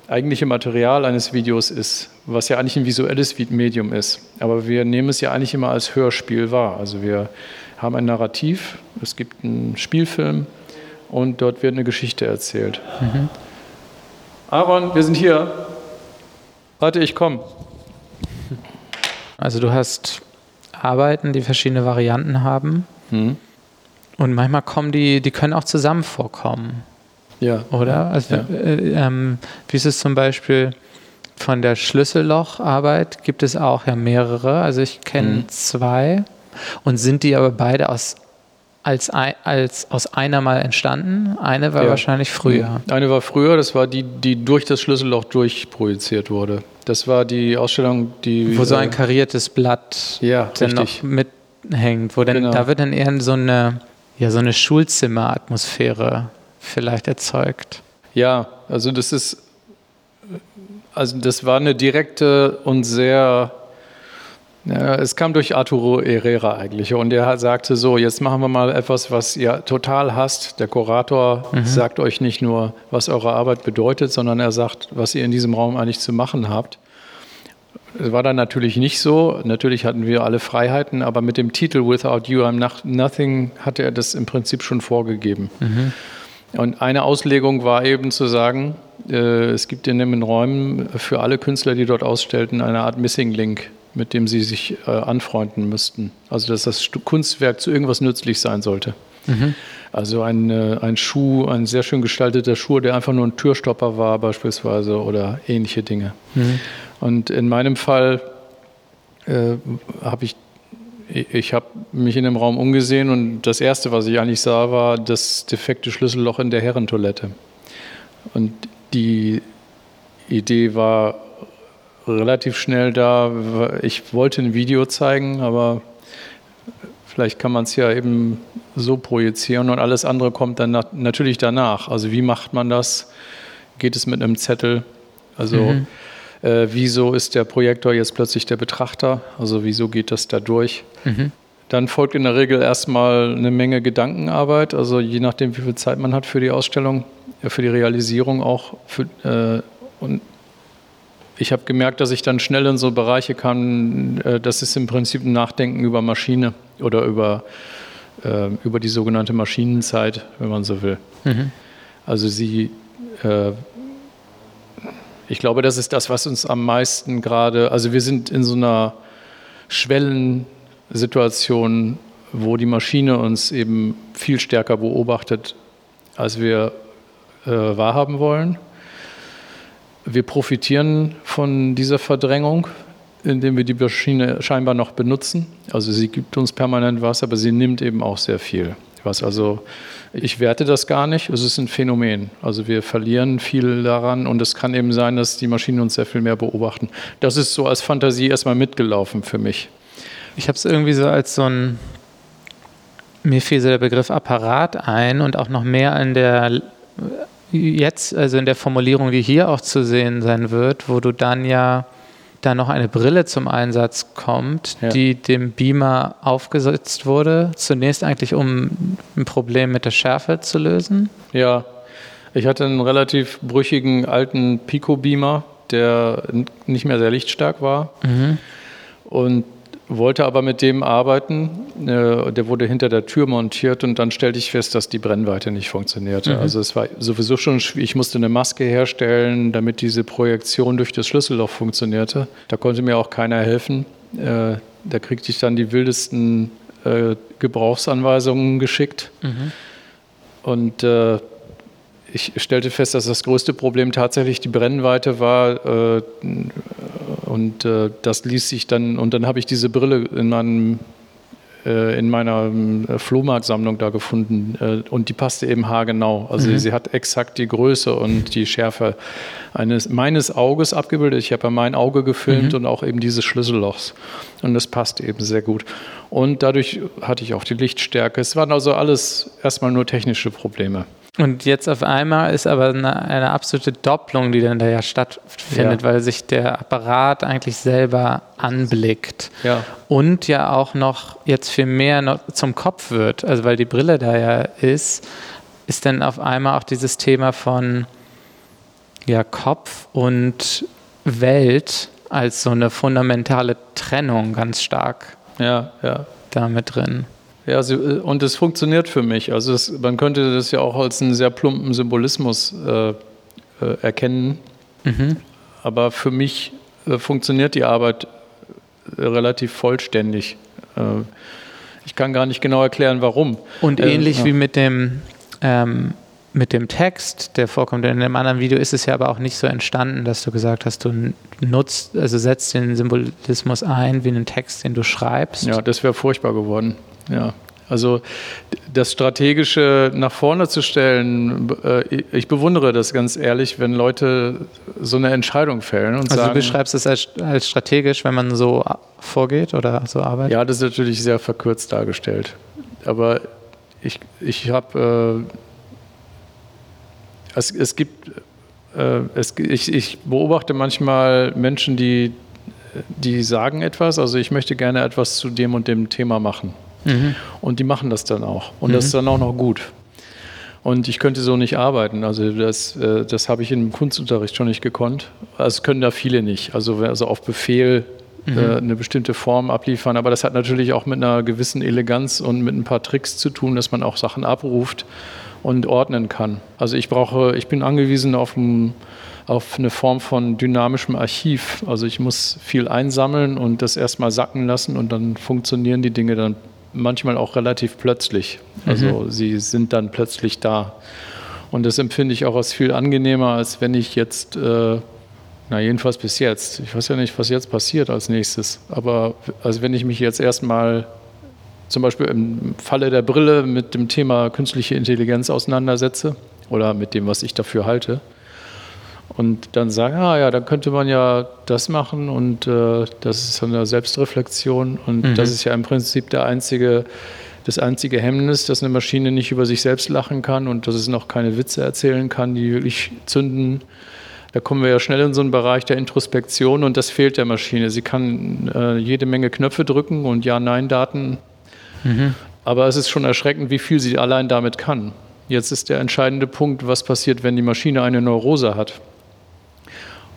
eigentliche Material eines Videos ist, was ja eigentlich ein visuelles Medium ist. Aber wir nehmen es ja eigentlich immer als Hörspiel wahr. Also wir haben ein Narrativ, es gibt einen Spielfilm und dort wird eine Geschichte erzählt. Mhm. Aaron, wir sind hier. Warte, ich komme. Also du hast Arbeiten, die verschiedene Varianten haben. Mhm. Und manchmal kommen die, die können auch zusammen vorkommen. Ja. Oder? Also, ja. Äh, ähm, wie ist es zum Beispiel von der Schlüssellocharbeit? Gibt es auch ja mehrere. Also ich kenne mhm. zwei. Und sind die aber beide aus, als, als aus einer mal entstanden? Eine war ja. wahrscheinlich früher. Eine war früher, das war die, die durch das Schlüsselloch durchprojiziert wurde. Das war die Ausstellung, die. Wo so ein kariertes Blatt ja, dann noch mithängt, wo dann, genau. da wird dann eher so eine, ja, so eine Schulzimmeratmosphäre vielleicht erzeugt. Ja, also das ist, also das war eine direkte und sehr, ja, es kam durch Arturo Herrera eigentlich und er sagte so, jetzt machen wir mal etwas, was ihr total hasst. Der Kurator mhm. sagt euch nicht nur, was eure Arbeit bedeutet, sondern er sagt, was ihr in diesem Raum eigentlich zu machen habt. Es war dann natürlich nicht so. Natürlich hatten wir alle Freiheiten, aber mit dem Titel Without You I'm Nothing hatte er das im Prinzip schon vorgegeben. Mhm. Und eine Auslegung war eben zu sagen, äh, es gibt in den Räumen für alle Künstler, die dort ausstellten, eine Art Missing Link, mit dem sie sich äh, anfreunden müssten. Also dass das Kunstwerk zu irgendwas nützlich sein sollte. Mhm. Also ein, äh, ein Schuh, ein sehr schön gestalteter Schuh, der einfach nur ein Türstopper war beispielsweise oder ähnliche Dinge. Mhm. Und in meinem Fall äh, habe ich ich habe mich in dem Raum umgesehen und das Erste, was ich eigentlich sah, war das defekte Schlüsselloch in der Herrentoilette. Und die Idee war relativ schnell da. Ich wollte ein Video zeigen, aber vielleicht kann man es ja eben so projizieren und alles andere kommt dann natürlich danach. Also wie macht man das? Geht es mit einem Zettel? Also mhm. Äh, wieso ist der Projektor jetzt plötzlich der Betrachter? Also wieso geht das da durch? Mhm. dann folgt in der Regel erstmal eine Menge Gedankenarbeit, also je nachdem, wie viel Zeit man hat für die Ausstellung, für die Realisierung auch. Für, äh, und ich habe gemerkt, dass ich dann schnell in so Bereiche kam, äh, das ist im Prinzip ein Nachdenken über Maschine oder über, äh, über die sogenannte Maschinenzeit, wenn man so will. Mhm. Also sie, äh, ich glaube, das ist das, was uns am meisten gerade, also wir sind in so einer Schwellensituation, wo die Maschine uns eben viel stärker beobachtet, als wir äh, wahrhaben wollen. Wir profitieren von dieser Verdrängung, indem wir die Maschine scheinbar noch benutzen. Also sie gibt uns permanent was, aber sie nimmt eben auch sehr viel. Was also, ich werte das gar nicht, es ist ein Phänomen. Also wir verlieren viel daran und es kann eben sein, dass die Maschinen uns sehr viel mehr beobachten. Das ist so als Fantasie erstmal mitgelaufen für mich. Ich habe es irgendwie so als so ein, mir fiel so der Begriff Apparat ein und auch noch mehr in der jetzt, also in der Formulierung, die hier auch zu sehen sein wird, wo du dann ja da noch eine Brille zum Einsatz kommt, ja. die dem Beamer aufgesetzt wurde. Zunächst eigentlich, um ein Problem mit der Schärfe zu lösen. Ja, ich hatte einen relativ brüchigen alten Pico-Beamer, der nicht mehr sehr lichtstark war. Mhm. Und wollte aber mit dem arbeiten. Äh, der wurde hinter der Tür montiert und dann stellte ich fest, dass die Brennweite nicht funktionierte. Mhm. Also es war sowieso schon schwierig. Ich musste eine Maske herstellen, damit diese Projektion durch das Schlüsselloch funktionierte. Da konnte mir auch keiner helfen. Äh, da kriegte ich dann die wildesten äh, Gebrauchsanweisungen geschickt. Mhm. Und ich stellte fest, dass das größte Problem tatsächlich die Brennweite war. Und äh, das ließ sich dann, und dann habe ich diese Brille in meinem äh, in meiner äh, Flohmarktsammlung da gefunden äh, und die passte eben haargenau. Also mhm. sie hat exakt die Größe und die Schärfe eines meines Auges abgebildet. Ich habe ja mein Auge gefilmt mhm. und auch eben dieses Schlüssellochs und das passt eben sehr gut. Und dadurch hatte ich auch die Lichtstärke. Es waren also alles erstmal nur technische Probleme. Und jetzt auf einmal ist aber eine, eine absolute Doppelung, die dann da ja stattfindet, ja. weil sich der Apparat eigentlich selber anblickt. Ja. Und ja auch noch jetzt viel mehr noch zum Kopf wird. Also weil die Brille da ja ist, ist dann auf einmal auch dieses Thema von ja, Kopf und Welt als so eine fundamentale Trennung ganz stark ja, ja. damit drin. Ja, äh, und es funktioniert für mich. Also es, man könnte das ja auch als einen sehr plumpen Symbolismus äh, äh, erkennen. Mhm. Aber für mich äh, funktioniert die Arbeit relativ vollständig. Äh, ich kann gar nicht genau erklären, warum. Und ähnlich ja. wie mit dem, ähm, mit dem Text, der vorkommt in dem anderen Video, ist es ja aber auch nicht so entstanden, dass du gesagt hast, du nutzt, also setzt den Symbolismus ein wie einen Text, den du schreibst. Ja, das wäre furchtbar geworden. Ja, also das Strategische nach vorne zu stellen, äh, ich bewundere das ganz ehrlich, wenn Leute so eine Entscheidung fällen und also sagen. du beschreibst es als, als, strategisch, wenn man so vorgeht oder so arbeitet? Ja, das ist natürlich sehr verkürzt dargestellt. Aber ich, ich habe, äh, es, es gibt, äh, es, ich, ich beobachte manchmal Menschen, die, die sagen etwas, also ich möchte gerne etwas zu dem und dem Thema machen. Mhm. Und die machen das dann auch. Und mhm. das ist dann auch noch gut. Und ich könnte so nicht arbeiten. Also das, äh, das habe ich im Kunstunterricht schon nicht gekonnt. Das können da viele nicht. Also, also auf Befehl mhm. äh, eine bestimmte Form abliefern. Aber das hat natürlich auch mit einer gewissen Eleganz und mit ein paar Tricks zu tun, dass man auch Sachen abruft und ordnen kann. Also ich brauche, ich bin angewiesen auf, ein, auf eine Form von dynamischem Archiv. Also ich muss viel einsammeln und das erstmal sacken lassen und dann funktionieren die Dinge dann manchmal auch relativ plötzlich. Also mhm. sie sind dann plötzlich da. Und das empfinde ich auch als viel angenehmer, als wenn ich jetzt, äh, na jedenfalls bis jetzt, ich weiß ja nicht, was jetzt passiert als nächstes, aber also wenn ich mich jetzt erstmal zum Beispiel im Falle der Brille mit dem Thema künstliche Intelligenz auseinandersetze oder mit dem, was ich dafür halte, und dann sagen, ah ja, dann könnte man ja das machen und äh, das ist eine Selbstreflexion und mhm. das ist ja im Prinzip der einzige, das einzige Hemmnis, dass eine Maschine nicht über sich selbst lachen kann und dass es noch keine Witze erzählen kann, die wirklich zünden. Da kommen wir ja schnell in so einen Bereich der Introspektion und das fehlt der Maschine. Sie kann äh, jede Menge Knöpfe drücken und Ja-Nein-Daten Mhm. Aber es ist schon erschreckend, wie viel sie allein damit kann. Jetzt ist der entscheidende Punkt, was passiert, wenn die Maschine eine Neurose hat.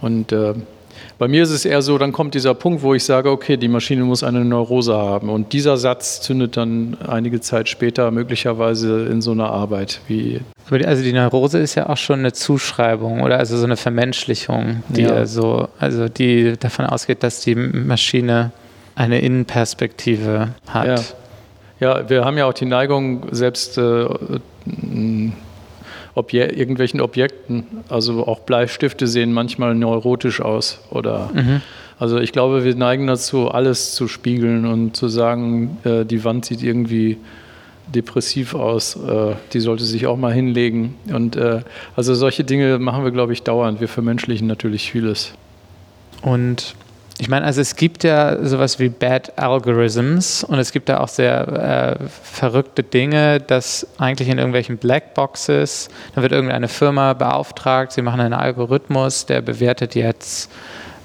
Und äh, bei mir ist es eher so, dann kommt dieser Punkt, wo ich sage, okay, die Maschine muss eine Neurose haben. Und dieser Satz zündet dann einige Zeit später möglicherweise in so einer Arbeit wie. Also die Neurose ist ja auch schon eine Zuschreibung oder also so eine Vermenschlichung, die ja. so, also die davon ausgeht, dass die Maschine eine Innenperspektive hat. Ja. Ja, wir haben ja auch die Neigung, selbst äh, Obje irgendwelchen Objekten, also auch Bleistifte sehen manchmal neurotisch aus. Oder mhm. also ich glaube, wir neigen dazu, alles zu spiegeln und zu sagen, äh, die Wand sieht irgendwie depressiv aus, äh, die sollte sich auch mal hinlegen. Und äh, also solche Dinge machen wir, glaube ich, dauernd. Wir vermenschlichen natürlich vieles. Und ich meine, also es gibt ja sowas wie Bad Algorithms und es gibt da auch sehr äh, verrückte Dinge, dass eigentlich in irgendwelchen Blackboxes, da wird irgendeine Firma beauftragt, sie machen einen Algorithmus, der bewertet jetzt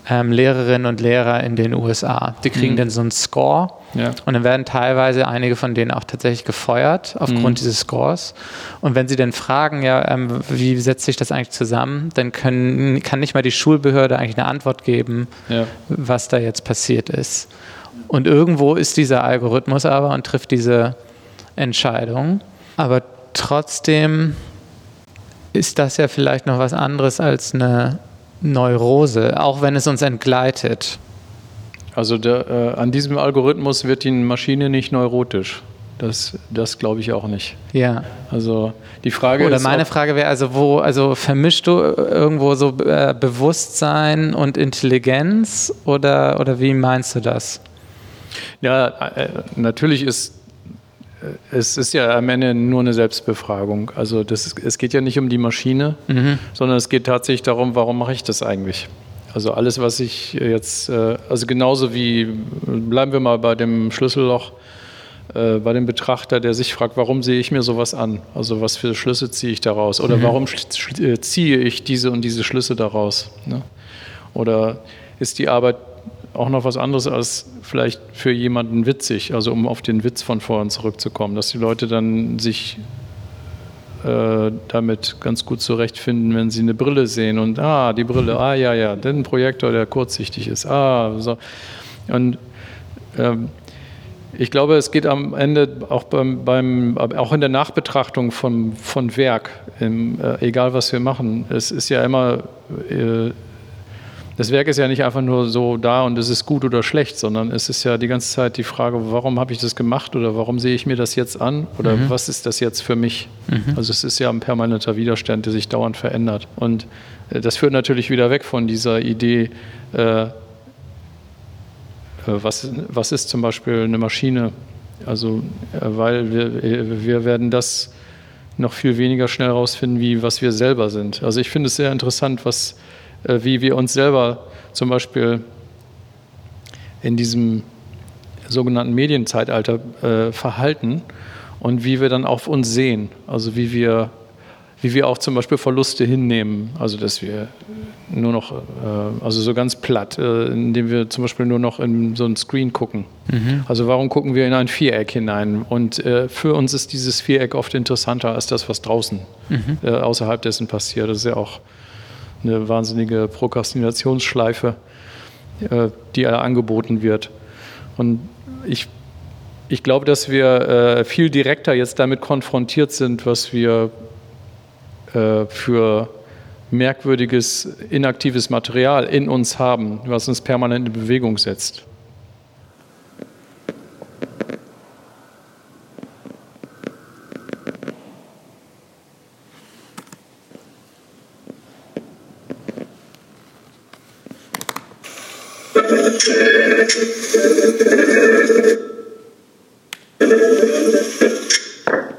ähm, Lehrerinnen und Lehrer in den USA. Die kriegen mhm. dann so einen Score ja. und dann werden teilweise einige von denen auch tatsächlich gefeuert aufgrund mhm. dieses Scores. Und wenn sie dann fragen, ja, ähm, wie setzt sich das eigentlich zusammen, dann können, kann nicht mal die Schulbehörde eigentlich eine Antwort geben, ja. was da jetzt passiert ist. Und irgendwo ist dieser Algorithmus aber und trifft diese Entscheidung. Aber trotzdem ist das ja vielleicht noch was anderes als eine Neurose, auch wenn es uns entgleitet. Also der, äh, an diesem Algorithmus wird die Maschine nicht neurotisch. Das, das glaube ich auch nicht. Ja. Also die Frage Oder ist. meine Frage wäre also, wo, also vermischst du irgendwo so äh, Bewusstsein und Intelligenz oder, oder wie meinst du das? Ja, äh, natürlich ist es ist ja am Ende nur eine Selbstbefragung. Also das, es geht ja nicht um die Maschine, mhm. sondern es geht tatsächlich darum, warum mache ich das eigentlich? Also alles, was ich jetzt, äh, also genauso wie, bleiben wir mal bei dem Schlüsselloch, äh, bei dem Betrachter, der sich fragt, warum sehe ich mir sowas an? Also was für Schlüsse ziehe ich daraus? Oder mhm. warum äh, ziehe ich diese und diese Schlüsse daraus? Ne? Oder ist die Arbeit auch noch was anderes als vielleicht für jemanden witzig, also um auf den Witz von vorhin zurückzukommen, dass die Leute dann sich äh, damit ganz gut zurechtfinden, wenn sie eine Brille sehen und ah, die Brille, ah ja, ja, den Projektor, der kurzsichtig ist, ah, so. Und ähm, ich glaube, es geht am Ende auch, beim, beim, auch in der Nachbetrachtung von, von Werk, im, äh, egal was wir machen, es ist ja immer äh, das Werk ist ja nicht einfach nur so da und es ist gut oder schlecht, sondern es ist ja die ganze Zeit die Frage, warum habe ich das gemacht oder warum sehe ich mir das jetzt an oder mhm. was ist das jetzt für mich? Mhm. Also es ist ja ein permanenter Widerstand, der sich dauernd verändert. Und äh, das führt natürlich wieder weg von dieser Idee, äh, äh, was, was ist zum Beispiel eine Maschine? Also, äh, weil wir, wir werden das noch viel weniger schnell herausfinden, wie was wir selber sind. Also ich finde es sehr interessant, was wie wir uns selber zum Beispiel in diesem sogenannten Medienzeitalter äh, verhalten und wie wir dann auf uns sehen. Also wie wir, wie wir auch zum Beispiel Verluste hinnehmen. Also dass wir nur noch, äh, also so ganz platt, äh, indem wir zum Beispiel nur noch in so ein Screen gucken. Mhm. Also warum gucken wir in ein Viereck hinein? Und äh, für uns ist dieses Viereck oft interessanter als das, was draußen mhm. Äh, außerhalb dessen passiert. Das ist ja auch eine wahnsinnige Prokrastinationsschleife, äh, die angeboten wird. Und ich, ich glaube, dass wir äh, viel direkter jetzt damit konfrontiert sind, was wir äh, für merkwürdiges, inaktives Material in uns haben, was uns permanent in Bewegung setzt. Thank you.